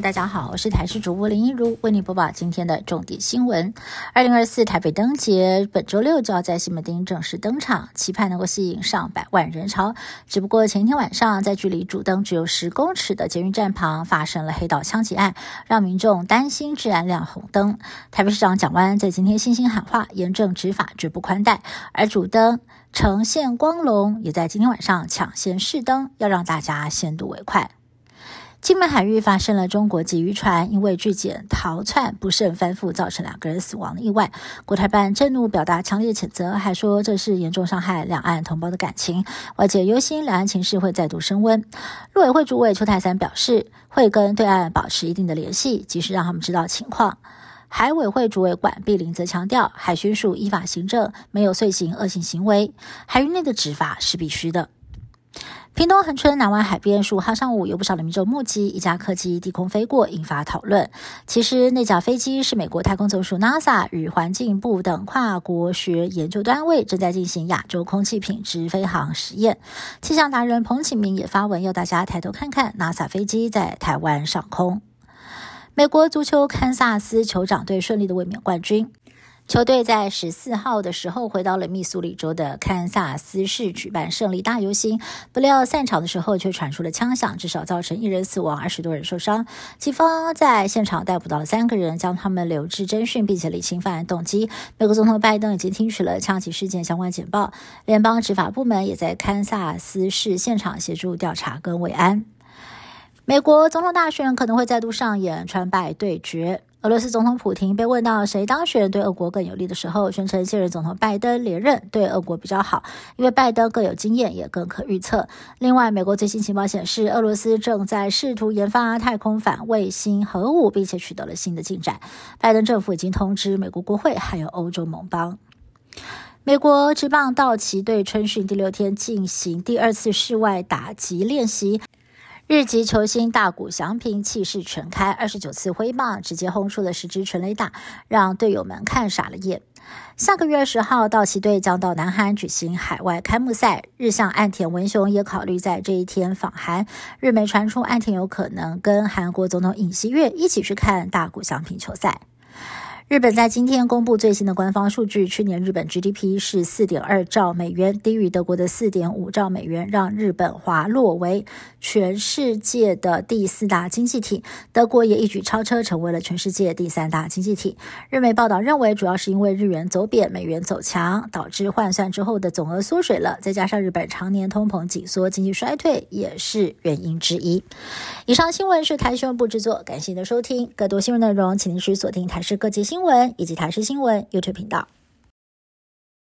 大家好，我是台视主播林一如，为您播报今天的重点新闻。二零二四台北灯节本周六就要在西门町正式登场，期盼能够吸引上百万人潮。只不过前一天晚上，在距离主灯只有十公尺的捷运站旁发生了黑道枪击案，让民众担心治安亮红灯。台北市长蒋万在今天信心喊话，严正执法，绝不宽待。而主灯呈现光龙，也在今天晚上抢先试灯，要让大家先睹为快。金门海域发生了中国籍渔船因为拒检逃窜不慎翻覆，造成两个人死亡的意外。国台办震怒，表达强烈谴责，还说这是严重伤害两岸同胞的感情。外界忧心两岸情势会再度升温。陆委会主委邱泰三表示，会跟对岸保持一定的联系，及时让他们知道情况。海委会主委管碧林则强调，海巡署依法行政，没有遂行恶性行为，海域内的执法是必须的。屏东恒春南湾海边十五号上午，有不少的民众目击一架客机低空飞过，引发讨论。其实那架飞机是美国太空总署 NASA 与环境部等跨国学研究单位正在进行亚洲空气品质飞行实验。气象达人彭启明也发文要大家抬头看看 NASA 飞机在台湾上空。美国足球堪萨斯酋长队顺利的卫冕冠军。球队在十四号的时候回到了密苏里州的堪萨斯市举办胜利大游行，不料散场的时候却传出了枪响，至少造成一人死亡，二十多人受伤。警方在现场逮捕到了三个人，将他们留置侦讯，并且理清犯案动机。美国总统拜登已经听取了枪击事件相关简报，联邦执法部门也在堪萨斯市现场协助调查跟慰安。美国总统大选可能会再度上演川拜对决。俄罗斯总统普京被问到谁当选对俄国更有利的时候，宣称现任总统拜登连任对俄国比较好，因为拜登更有经验，也更可预测。另外，美国最新情报显示，俄罗斯正在试图研发太空反卫星核武，并且取得了新的进展。拜登政府已经通知美国国会还有欧洲盟邦。美国职棒道奇队春训第六天进行第二次室外打击练习。日籍球星大谷翔平气势全开，二十九次挥棒直接轰出了十支全垒打，让队友们看傻了眼。下个月十号，道奇队将到南韩举行海外开幕赛，日向岸田文雄也考虑在这一天访韩。日媒传出岸田有可能跟韩国总统尹锡悦一起去看大谷翔平球赛。日本在今天公布最新的官方数据，去年日本 GDP 是四点二兆美元，低于德国的四点五兆美元，让日本滑落为全世界的第四大经济体。德国也一举超车，成为了全世界第三大经济体。日媒报道认为，主要是因为日元走贬，美元走强，导致换算之后的总额缩水了。再加上日本常年通膨紧缩，经济衰退也是原因之一。以上新闻是台新闻部制作，感谢您的收听。更多新闻内容，请您持续锁定台视各界新闻。新闻以及台视新闻 YouTube 频道。